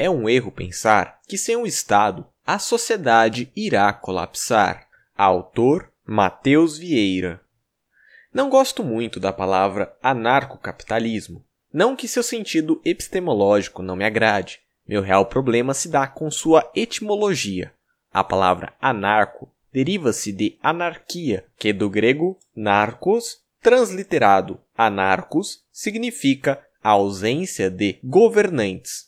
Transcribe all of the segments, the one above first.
É um erro pensar que sem o Estado a sociedade irá colapsar. Autor Matheus Vieira. Não gosto muito da palavra anarcocapitalismo. Não que seu sentido epistemológico não me agrade. Meu real problema se dá com sua etimologia. A palavra anarco deriva-se de anarquia, que do grego narcos, transliterado anarcos, significa a ausência de governantes.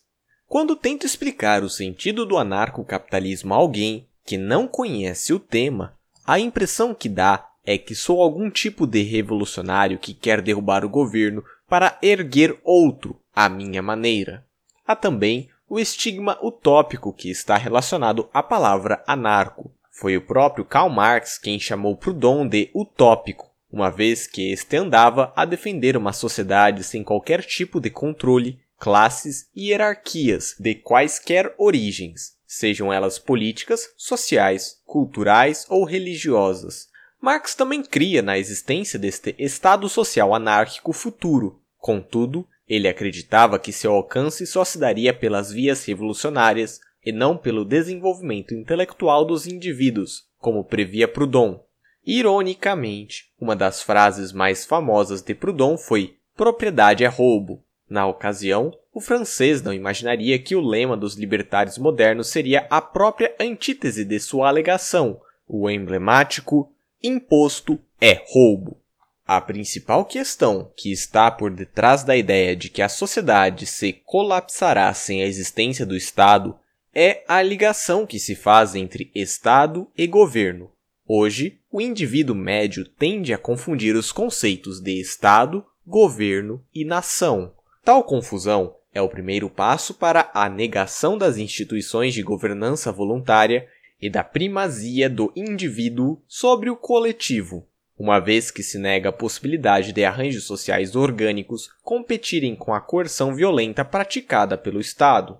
Quando tento explicar o sentido do anarcocapitalismo a alguém que não conhece o tema, a impressão que dá é que sou algum tipo de revolucionário que quer derrubar o governo para erguer outro à minha maneira. Há também o estigma utópico que está relacionado à palavra anarco. Foi o próprio Karl Marx quem chamou Proudhon de utópico, uma vez que este andava a defender uma sociedade sem qualquer tipo de controle, classes e hierarquias de quaisquer origens, sejam elas políticas, sociais, culturais ou religiosas. Marx também cria na existência deste Estado social anárquico futuro. Contudo, ele acreditava que seu alcance só se daria pelas vias revolucionárias e não pelo desenvolvimento intelectual dos indivíduos, como previa Proudhon. Ironicamente, uma das frases mais famosas de Proudhon foi propriedade é roubo. Na ocasião, o francês não imaginaria que o lema dos libertários modernos seria a própria antítese de sua alegação, o emblemático imposto é roubo. A principal questão que está por detrás da ideia de que a sociedade se colapsará sem a existência do Estado é a ligação que se faz entre Estado e governo. Hoje, o indivíduo médio tende a confundir os conceitos de Estado, governo e nação. Tal confusão é o primeiro passo para a negação das instituições de governança voluntária e da primazia do indivíduo sobre o coletivo, uma vez que se nega a possibilidade de arranjos sociais orgânicos competirem com a coerção violenta praticada pelo Estado.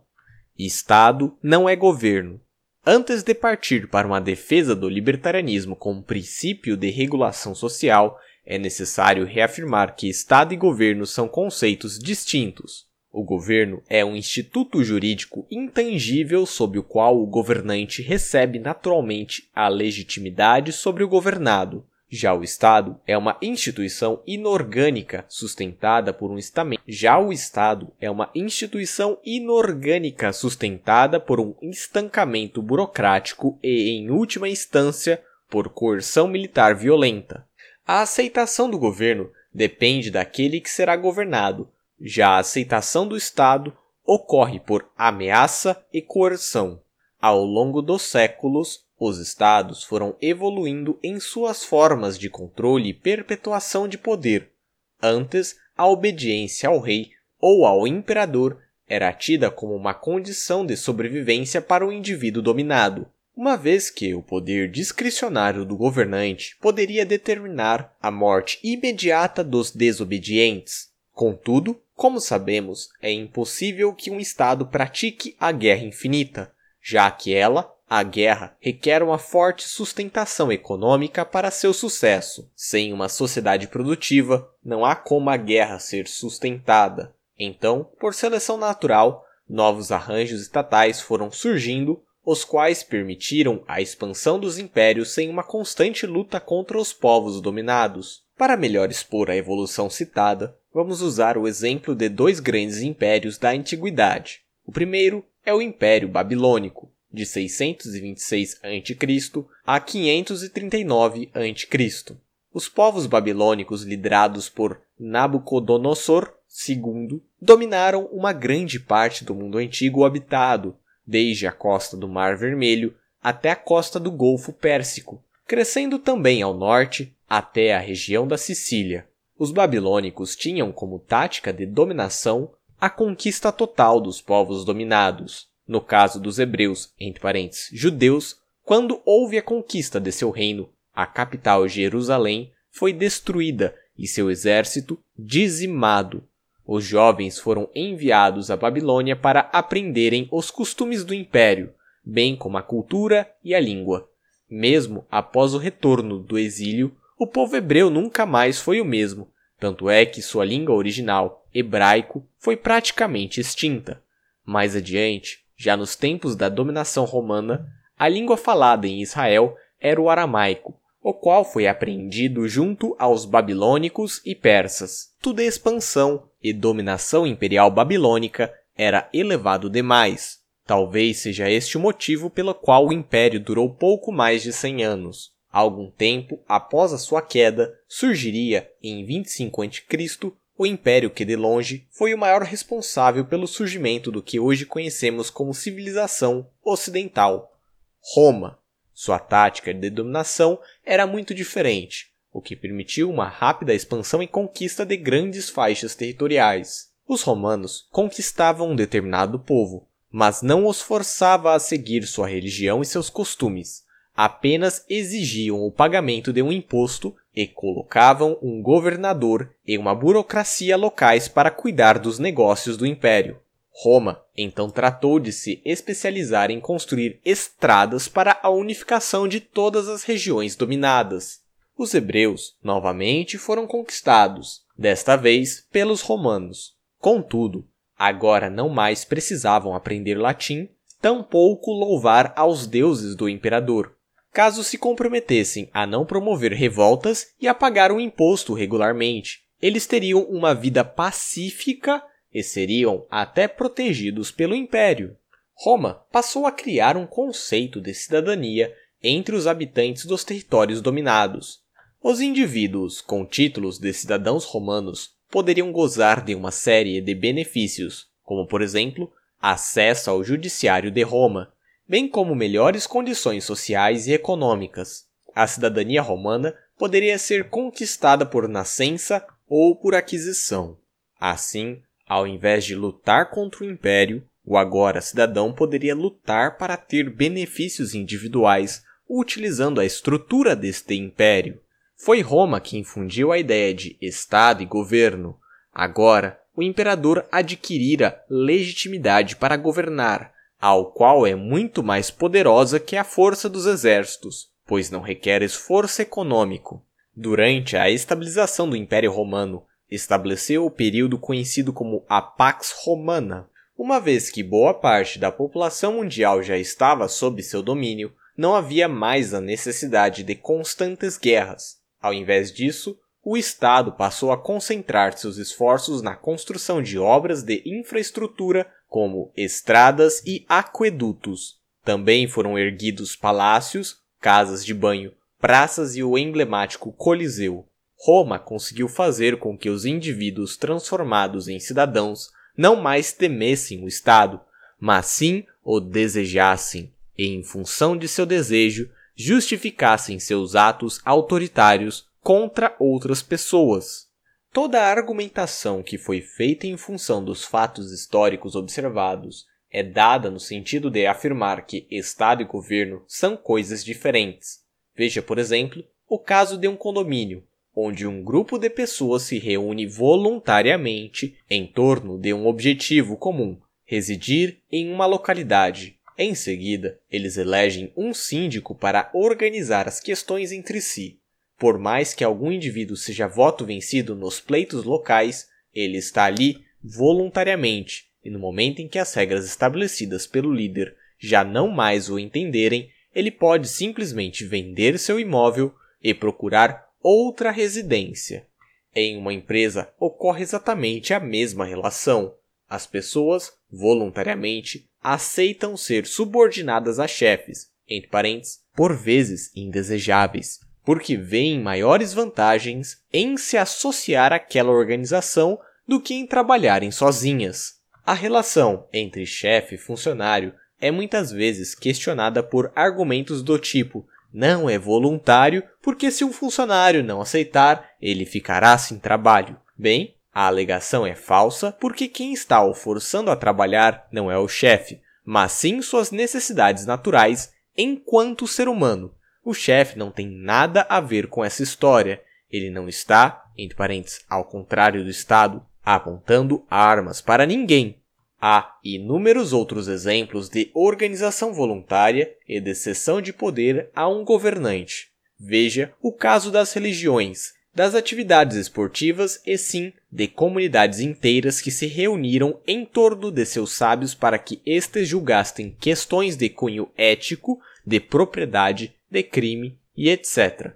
Estado não é governo. Antes de partir para uma defesa do libertarianismo como princípio de regulação social, é necessário reafirmar que Estado e governo são conceitos distintos. O governo é um instituto jurídico intangível sob o qual o governante recebe naturalmente a legitimidade sobre o governado. Já o Estado é uma instituição inorgânica sustentada por um estamento. Já o Estado é uma instituição inorgânica sustentada por um estancamento burocrático e, em última instância, por coerção militar violenta. A aceitação do governo depende daquele que será governado, já a aceitação do Estado ocorre por ameaça e coerção. Ao longo dos séculos, os Estados foram evoluindo em suas formas de controle e perpetuação de poder. Antes, a obediência ao rei ou ao imperador era tida como uma condição de sobrevivência para o indivíduo dominado, uma vez que o poder discricionário do governante poderia determinar a morte imediata dos desobedientes. Contudo, como sabemos, é impossível que um Estado pratique a guerra infinita, já que ela, a guerra, requer uma forte sustentação econômica para seu sucesso. Sem uma sociedade produtiva, não há como a guerra ser sustentada. Então, por seleção natural, novos arranjos estatais foram surgindo, os quais permitiram a expansão dos impérios sem uma constante luta contra os povos dominados. Para melhor expor a evolução citada, vamos usar o exemplo de dois grandes impérios da antiguidade. O primeiro é o Império Babilônico, de 626 a.C. a 539 a.C. Os povos babilônicos liderados por Nabucodonosor II dominaram uma grande parte do mundo antigo habitado, desde a costa do Mar Vermelho até a costa do Golfo Pérsico, crescendo também ao norte até a região da Sicília. Os babilônicos tinham como tática de dominação a conquista total dos povos dominados. No caso dos hebreus, entre parênteses, judeus, quando houve a conquista de seu reino, a capital Jerusalém foi destruída e seu exército dizimado. Os jovens foram enviados à Babilônia para aprenderem os costumes do império, bem como a cultura e a língua. Mesmo após o retorno do exílio, o povo hebreu nunca mais foi o mesmo, tanto é que sua língua original, hebraico, foi praticamente extinta. Mais adiante, já nos tempos da dominação romana, a língua falada em Israel era o aramaico, o qual foi apreendido junto aos babilônicos e persas. Tudo expansão e dominação imperial babilônica era elevado demais. Talvez seja este o motivo pelo qual o império durou pouco mais de 100 anos. Algum tempo após a sua queda, surgiria, em 25 a.C., o império que de longe foi o maior responsável pelo surgimento do que hoje conhecemos como civilização ocidental, Roma. Sua tática de dominação era muito diferente, o que permitiu uma rápida expansão e conquista de grandes faixas territoriais. Os romanos conquistavam um determinado povo, mas não os forçava a seguir sua religião e seus costumes. Apenas exigiam o pagamento de um imposto e colocavam um governador e uma burocracia locais para cuidar dos negócios do império. Roma então tratou de se especializar em construir estradas para a unificação de todas as regiões dominadas. Os hebreus novamente foram conquistados, desta vez pelos romanos. Contudo, agora não mais precisavam aprender latim, tampouco louvar aos deuses do imperador, caso se comprometessem a não promover revoltas e a pagar o imposto regularmente. Eles teriam uma vida pacífica e seriam até protegidos pelo império. Roma passou a criar um conceito de cidadania entre os habitantes dos territórios dominados. Os indivíduos com títulos de cidadãos romanos poderiam gozar de uma série de benefícios, como por exemplo, acesso ao judiciário de Roma, bem como melhores condições sociais e econômicas. A cidadania romana poderia ser conquistada por nascença ou por aquisição. Assim, ao invés de lutar contra o império, o agora cidadão poderia lutar para ter benefícios individuais utilizando a estrutura deste império. Foi Roma que infundiu a ideia de Estado e governo. Agora, o imperador adquirira legitimidade para governar, ao qual é muito mais poderosa que a força dos exércitos, pois não requer esforço econômico. Durante a estabilização do Império Romano, estabeleceu o período conhecido como a Pax Romana. Uma vez que boa parte da população mundial já estava sob seu domínio, não havia mais a necessidade de constantes guerras. Ao invés disso, o Estado passou a concentrar seus esforços na construção de obras de infraestrutura como estradas e aquedutos. Também foram erguidos palácios, casas de banho, praças e o emblemático Coliseu. Roma conseguiu fazer com que os indivíduos transformados em cidadãos não mais temessem o Estado, mas sim o desejassem, e em função de seu desejo, justificassem seus atos autoritários contra outras pessoas. Toda a argumentação que foi feita em função dos fatos históricos observados é dada no sentido de afirmar que Estado e governo são coisas diferentes. Veja, por exemplo, o caso de um condomínio, onde um grupo de pessoas se reúne voluntariamente em torno de um objetivo comum, residir em uma localidade. Em seguida, eles elegem um síndico para organizar as questões entre si. Por mais que algum indivíduo seja voto vencido nos pleitos locais, ele está ali voluntariamente, e no momento em que as regras estabelecidas pelo líder já não mais o entenderem, ele pode simplesmente vender seu imóvel e procurar outra residência. Em uma empresa ocorre exatamente a mesma relação. As pessoas, voluntariamente, aceitam ser subordinadas a chefes, entre parênteses, por vezes indesejáveis, porque veem maiores vantagens em se associar àquela organização do que em trabalharem sozinhas. A relação entre chefe e funcionário é muitas vezes questionada por argumentos do tipo: não é voluntário, porque se um funcionário não aceitar, ele ficará sem trabalho. Bem, a alegação é falsa porque quem está o forçando a trabalhar não é o chefe, mas sim suas necessidades naturais enquanto ser humano. O chefe não tem nada a ver com essa história. Ele não está, entre parênteses, ao contrário do Estado, apontando armas para ninguém. Há inúmeros outros exemplos de organização voluntária e de cessão de poder a um governante. Veja o caso das religiões. das atividades esportivas e sim de comunidades inteiras que se reuniram em torno de seus sábios para que estes julgassem questões de cunho ético, de propriedade, de crime e etc.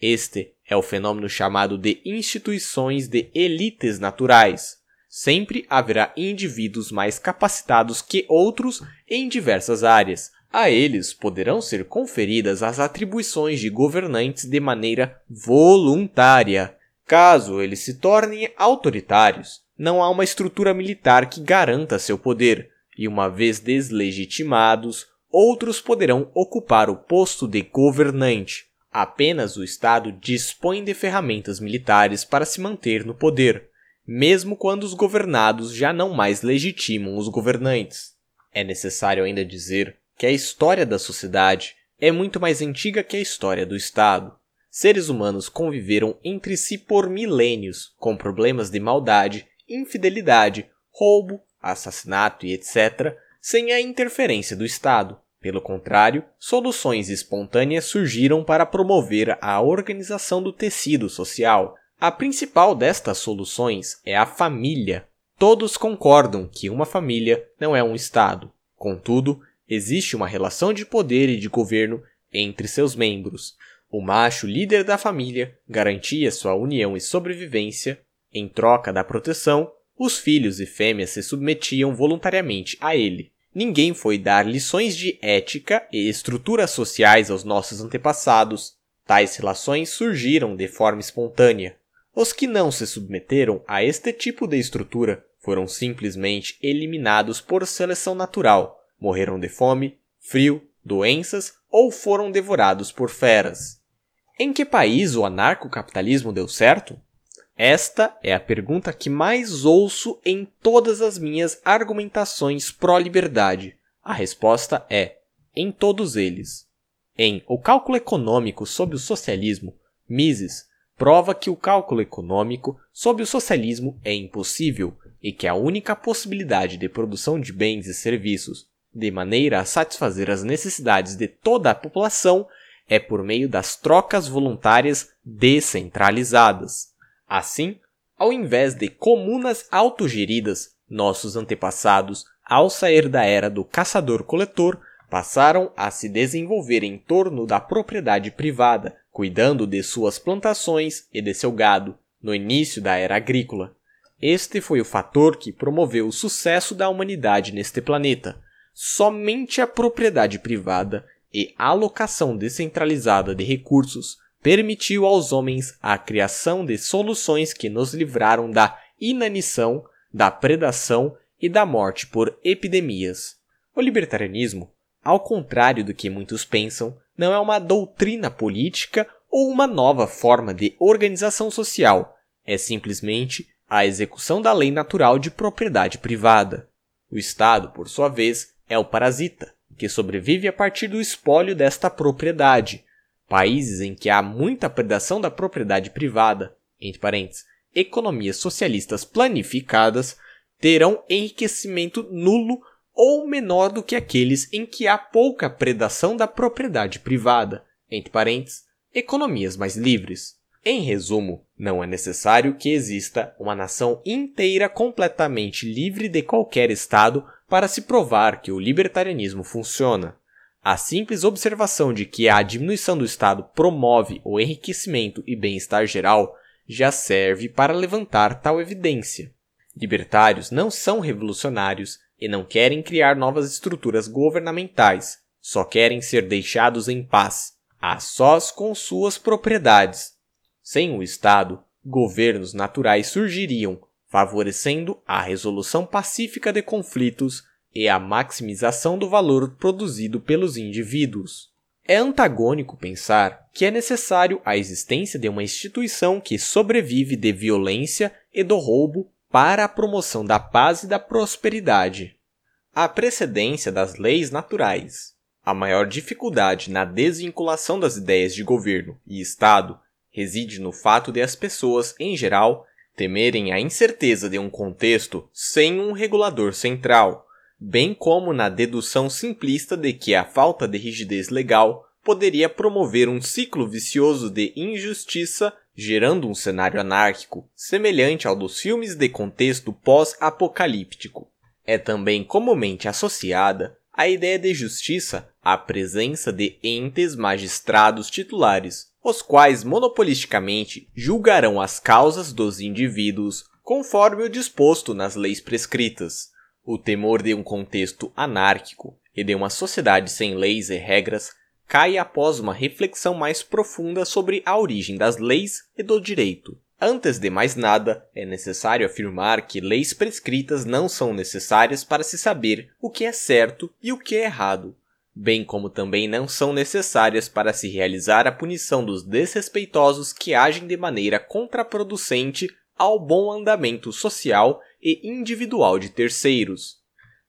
Este é o fenômeno chamado de instituições de elites naturais. Sempre haverá indivíduos mais capacitados que outros em diversas áreas, a eles poderão ser conferidas as atribuições de governantes de maneira voluntária. Caso eles se tornem autoritários, não há uma estrutura militar que garanta seu poder, e uma vez deslegitimados, outros poderão ocupar o posto de governante. Apenas o Estado dispõe de ferramentas militares para se manter no poder, mesmo quando os governados já não mais legitimam os governantes. É necessário ainda dizer que a história da sociedade é muito mais antiga que a história do Estado. Seres humanos conviveram entre si por milênios, com problemas de maldade, infidelidade, roubo, assassinato e etc., sem a interferência do Estado. Pelo contrário, soluções espontâneas surgiram para promover a organização do tecido social. A principal destas soluções é a família. Todos concordam que uma família não é um Estado. Contudo, existe uma relação de poder e de governo entre seus membros. O macho líder da família garantia sua união e sobrevivência. Em troca da proteção, os filhos e fêmeas se submetiam voluntariamente a ele. Ninguém foi dar lições de ética e estruturas sociais aos nossos antepassados. Tais relações surgiram de forma espontânea. Os que não se submeteram a este tipo de estrutura foram simplesmente eliminados por seleção natural morreram de fome, frio, doenças ou foram devorados por feras. Em que país o anarcocapitalismo deu certo? Esta é a pergunta que mais ouço em todas as minhas argumentações pró-liberdade. A resposta é: em todos eles. Em O Cálculo Econômico sob o Socialismo, Mises prova que o cálculo econômico sob o socialismo é impossível e que a única possibilidade de produção de bens e serviços de maneira a satisfazer as necessidades de toda a população, é por meio das trocas voluntárias descentralizadas. Assim, ao invés de comunas autogeridas, nossos antepassados, ao sair da era do caçador-coletor, passaram a se desenvolver em torno da propriedade privada, cuidando de suas plantações e de seu gado, no início da era agrícola. Este foi o fator que promoveu o sucesso da humanidade neste planeta, somente a propriedade privada e alocação descentralizada de recursos permitiu aos homens a criação de soluções que nos livraram da inanição, da predação e da morte por epidemias. O libertarianismo, ao contrário do que muitos pensam, não é uma doutrina política ou uma nova forma de organização social, é simplesmente a execução da lei natural de propriedade privada. O Estado, por sua vez, é o parasita, que sobrevive a partir do espólio desta propriedade. Países em que há muita predação da propriedade privada, entre parênteses, economias socialistas planificadas, terão enriquecimento nulo ou menor do que aqueles em que há pouca predação da propriedade privada, entre parênteses, economias mais livres. Em resumo, não é necessário que exista uma nação inteira completamente livre de qualquer Estado para se provar que o libertarianismo funciona. A simples observação de que a diminuição do Estado promove o enriquecimento e bem-estar geral já serve para levantar tal evidência. Libertários não são revolucionários e não querem criar novas estruturas governamentais, só querem ser deixados em paz, a sós com suas propriedades. Sem o Estado, governos naturais surgiriam favorecendo a resolução pacífica de conflitos e a maximização do valor produzido pelos indivíduos. É antagônico pensar que é necessário a existência de uma instituição que sobrevive de violência e do roubo para a promoção da paz e da prosperidade. A precedência das leis naturais. A maior dificuldade na desvinculação das ideias de governo e Estado reside no fato de as pessoas, em geral, temerem a incerteza de um contexto sem um regulador central, bem como na dedução simplista de que a falta de rigidez legal poderia promover um ciclo vicioso de injustiça, gerando um cenário anárquico semelhante ao dos filmes de contexto pós-apocalíptico. É também comumente associada a ideia de justiça à presença de entes magistrados titulares, os quais monopolisticamente julgarão as causas dos indivíduos conforme o disposto nas leis prescritas. O temor de um contexto anárquico e de uma sociedade sem leis e regras cai após uma reflexão mais profunda sobre a origem das leis e do direito. Antes de mais nada, é necessário afirmar que leis prescritas não são necessárias para se saber o que é certo e o que é errado, bem como também não são necessárias para se realizar a punição dos desrespeitosos que agem de maneira contraproducente ao bom andamento social e individual de terceiros.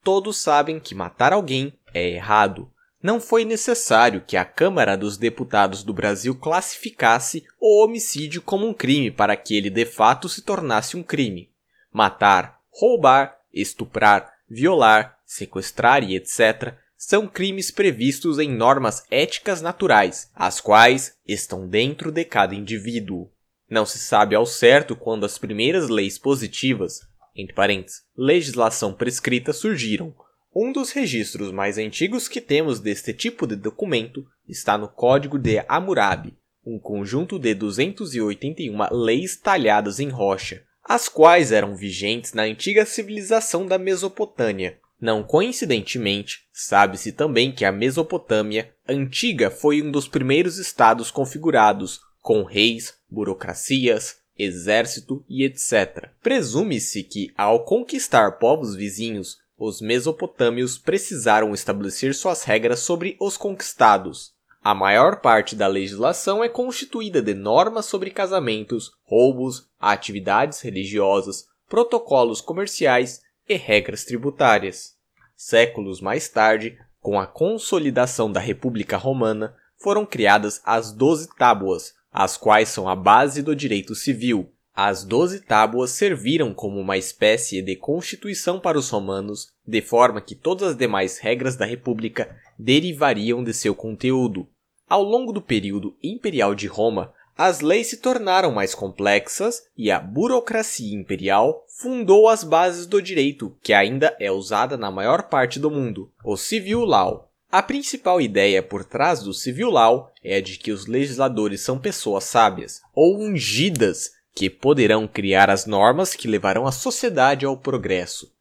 Todos sabem que matar alguém é errado, não foi necessário que a Câmara dos Deputados do Brasil classificasse o homicídio como um crime para que ele de fato se tornasse um crime. Matar, roubar, estuprar, violar, sequestrar e etc. são crimes previstos em normas éticas naturais, as quais estão dentro de cada indivíduo. Não se sabe ao certo quando as primeiras leis positivas, entre parênteses, legislação prescrita surgiram, um dos registros mais antigos que temos deste tipo de documento está no Código de Hammurabi, um conjunto de 281 leis talhadas em rocha, as quais eram vigentes na antiga civilização da Mesopotâmia. Não coincidentemente, sabe-se também que a Mesopotâmia antiga foi um dos primeiros estados configurados, com reis, burocracias, exército e etc. Presume-se que, ao conquistar povos vizinhos, os mesopotâmios precisaram estabelecer suas regras sobre os conquistados. A maior parte da legislação é constituída de normas sobre casamentos, roubos, atividades religiosas, protocolos comerciais e regras tributárias. Séculos mais tarde, com a consolidação da República Romana, foram criadas as Doze Tábuas, as quais são a base do direito civil, as doze tábuas serviram como uma espécie de constituição para os romanos, de forma que todas as demais regras da República derivariam de seu conteúdo. Ao longo do período imperial de Roma, as leis se tornaram mais complexas e a burocracia imperial fundou as bases do direito, que ainda é usada na maior parte do mundo, o civil law. A principal ideia por trás do civil law é a de que os legisladores são pessoas sábias ou ungidas que poderão criar as normas que levarão a sociedade ao progresso.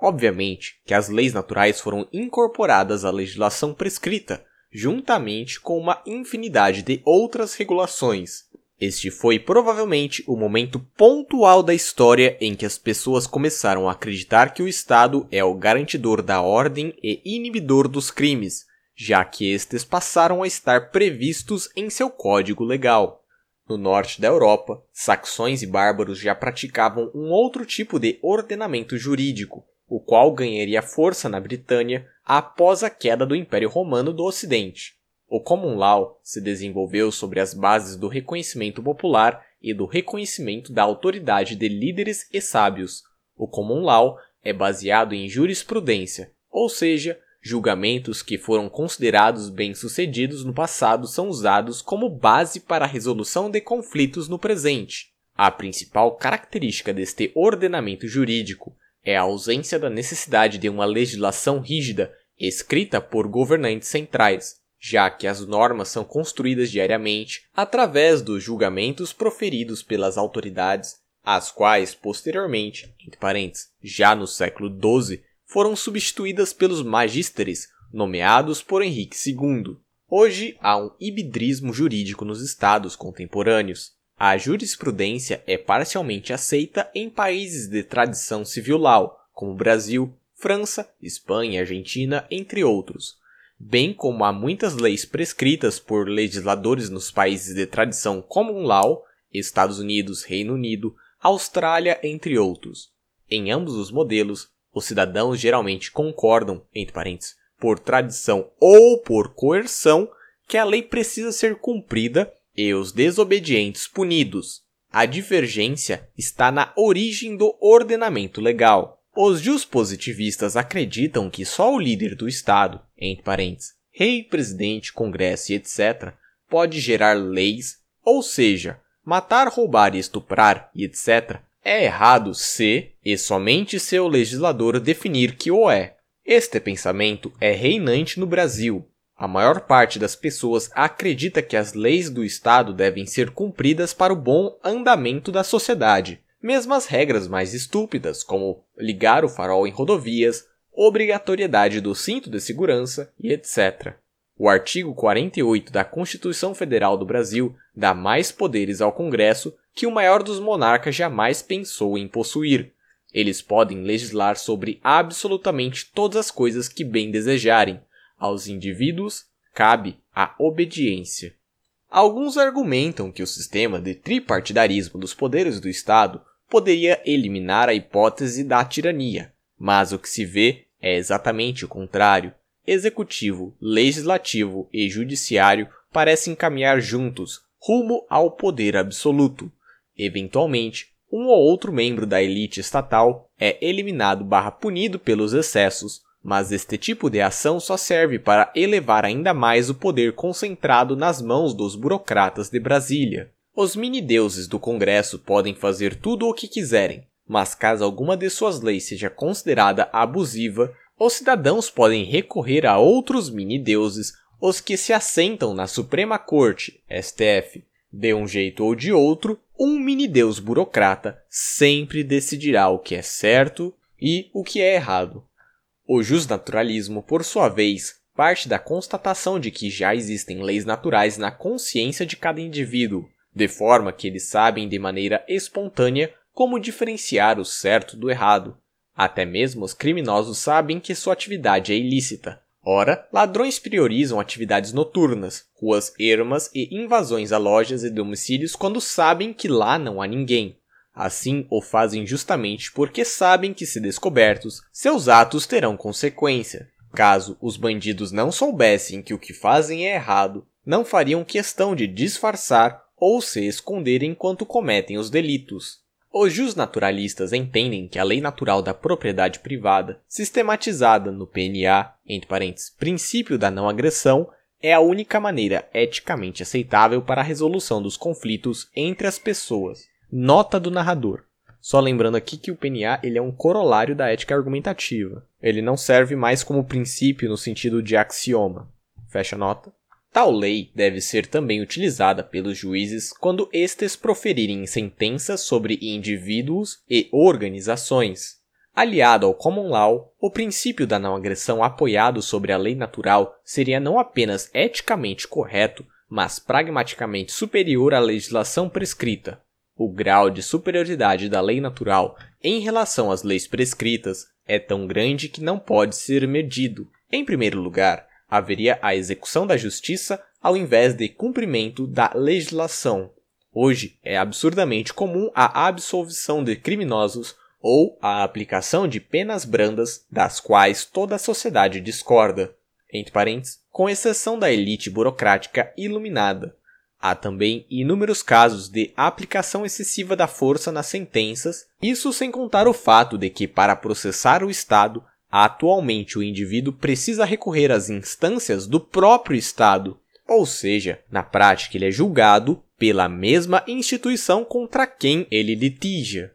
Obviamente que as leis naturais foram incorporadas à legislação prescrita, juntamente com uma infinidade de outras regulações. Este foi provavelmente o momento pontual da história em que as pessoas começaram a acreditar que o Estado é o garantidor da ordem e inibidor dos crimes, já que estes passaram a estar previstos em seu código legal. No norte da Europa, saxões e bárbaros já praticavam um outro tipo de ordenamento jurídico, o qual ganharia força na Britânia após a queda do Império Romano do Ocidente. O Common Law se desenvolveu sobre as bases do reconhecimento popular e do reconhecimento da autoridade de líderes e sábios. O Common Law é baseado em jurisprudência, ou seja, Julgamentos que foram considerados bem-sucedidos no passado são usados como base para a resolução de conflitos no presente. A principal característica deste ordenamento jurídico é a ausência da necessidade de uma legislação rígida escrita por governantes centrais, já que as normas são construídas diariamente através dos julgamentos proferidos pelas autoridades, as quais, posteriormente, entre parênteses, já no século XII, foram substituídas pelos magísteres, nomeados por Henrique II. Hoje há um hibridismo jurídico nos estados contemporâneos. A jurisprudência é parcialmente aceita em países de tradição civil law, como Brasil, França, Espanha Argentina, entre outros, bem como há muitas leis prescritas por legisladores nos países de tradição common law, Estados Unidos, Reino Unido, Austrália, entre outros. Em ambos os modelos, os cidadãos geralmente concordam, entre parênteses, por tradição ou por coerção, que a lei precisa ser cumprida e os desobedientes punidos. A divergência está na origem do ordenamento legal. Os positivistas acreditam que só o líder do Estado, entre parênteses, rei, presidente, congresso e etc., pode gerar leis, ou seja, matar, roubar, estuprar e etc., é errado se, e somente se o legislador definir que o é. Este pensamento é reinante no Brasil. A maior parte das pessoas acredita que as leis do Estado devem ser cumpridas para o bom andamento da sociedade. Mesmo as regras mais estúpidas, como ligar o farol em rodovias, obrigatoriedade do cinto de segurança e etc. O artigo 48 da Constituição Federal do Brasil dá mais poderes ao Congresso que o maior dos monarcas jamais pensou em possuir. Eles podem legislar sobre absolutamente todas as coisas que bem desejarem. Aos indivíduos cabe a obediência. Alguns argumentam que o sistema de tripartidarismo dos poderes do Estado poderia eliminar a hipótese da tirania, mas o que se vê é exatamente o contrário. Executivo, legislativo e judiciário parecem caminhar juntos, rumo ao poder absoluto. Eventualmente, um ou outro membro da elite estatal é eliminado barra punido pelos excessos, mas este tipo de ação só serve para elevar ainda mais o poder concentrado nas mãos dos burocratas de Brasília. Os mini-deuses do Congresso podem fazer tudo o que quiserem, mas caso alguma de suas leis seja considerada abusiva, os cidadãos podem recorrer a outros mini-deuses, os que se assentam na Suprema Corte, STF. De um jeito ou de outro, um mini-deus burocrata sempre decidirá o que é certo e o que é errado. O justnaturalismo, por sua vez, parte da constatação de que já existem leis naturais na consciência de cada indivíduo, de forma que eles sabem de maneira espontânea como diferenciar o certo do errado. Até mesmo os criminosos sabem que sua atividade é ilícita. Ora, ladrões priorizam atividades noturnas, ruas ermas e invasões a lojas e domicílios quando sabem que lá não há ninguém. Assim, o fazem justamente porque sabem que, se descobertos, seus atos terão consequência. Caso os bandidos não soubessem que o que fazem é errado, não fariam questão de disfarçar ou se esconder enquanto cometem os delitos. Os justnaturalistas entendem que a lei natural da propriedade privada, sistematizada no PNA, entre parênteses, princípio da não agressão, é a única maneira eticamente aceitável para a resolução dos conflitos entre as pessoas. Nota do narrador. Só lembrando aqui que o PNA ele é um corolário da ética argumentativa. Ele não serve mais como princípio no sentido de axioma. Fecha nota. Tal lei deve ser também utilizada pelos juízes quando estes proferirem sentenças sobre indivíduos e organizações. Aliado ao common law, o princípio da não agressão apoiado sobre a lei natural seria não apenas eticamente correto, mas pragmaticamente superior à legislação prescrita. O grau de superioridade da lei natural em relação às leis prescritas é tão grande que não pode ser medido. Em primeiro lugar, haveria a execução da justiça ao invés de cumprimento da legislação. Hoje é absurdamente comum a absolvição de criminosos ou a aplicação de penas brandas das quais toda a sociedade discorda, entre parênteses, com exceção da elite burocrática iluminada. Há também inúmeros casos de aplicação excessiva da força nas sentenças, isso sem contar o fato de que, para processar o Estado, Atualmente, o indivíduo precisa recorrer às instâncias do próprio Estado, ou seja, na prática, ele é julgado pela mesma instituição contra quem ele litiga.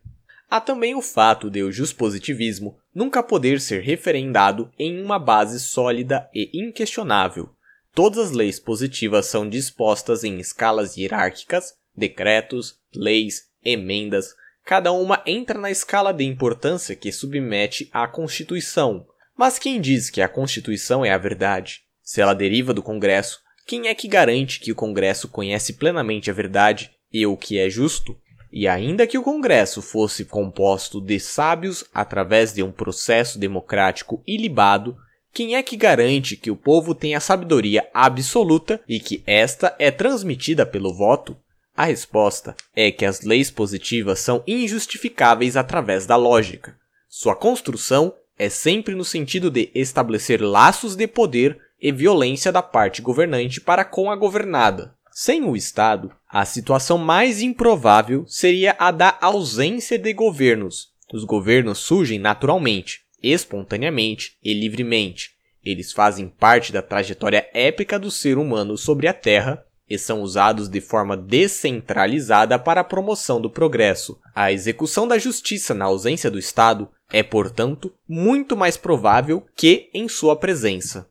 Há também o fato de o juspositivismo nunca poder ser referendado em uma base sólida e inquestionável. Todas as leis positivas são dispostas em escalas hierárquicas, decretos, leis, emendas, Cada uma entra na escala de importância que submete à Constituição. Mas quem diz que a Constituição é a verdade? Se ela deriva do Congresso, quem é que garante que o Congresso conhece plenamente a verdade e o que é justo? E ainda que o Congresso fosse composto de sábios através de um processo democrático ilibado, quem é que garante que o povo tem a sabedoria absoluta e que esta é transmitida pelo voto? A resposta é que as leis positivas são injustificáveis através da lógica. Sua construção é sempre no sentido de estabelecer laços de poder e violência da parte governante para com a governada. Sem o Estado, a situação mais improvável seria a da ausência de governos. Os governos surgem naturalmente, espontaneamente e livremente. Eles fazem parte da trajetória épica do ser humano sobre a Terra e são usados de forma descentralizada para a promoção do progresso. A execução da justiça na ausência do Estado é, portanto, muito mais provável que em sua presença.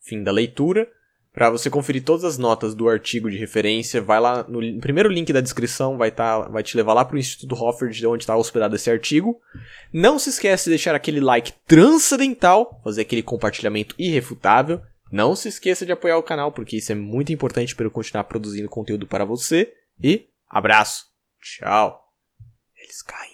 Fim da leitura. Para você conferir todas as notas do artigo de referência, vai lá no primeiro link da descrição, vai, tá, vai te levar lá para o Instituto Hofford, onde está hospedado esse artigo. Não se esquece de deixar aquele like transcendental, fazer aquele compartilhamento irrefutável. Não se esqueça de apoiar o canal, porque isso é muito importante para eu continuar produzindo conteúdo para você. E abraço! Tchau! Eles caem em 8 anos.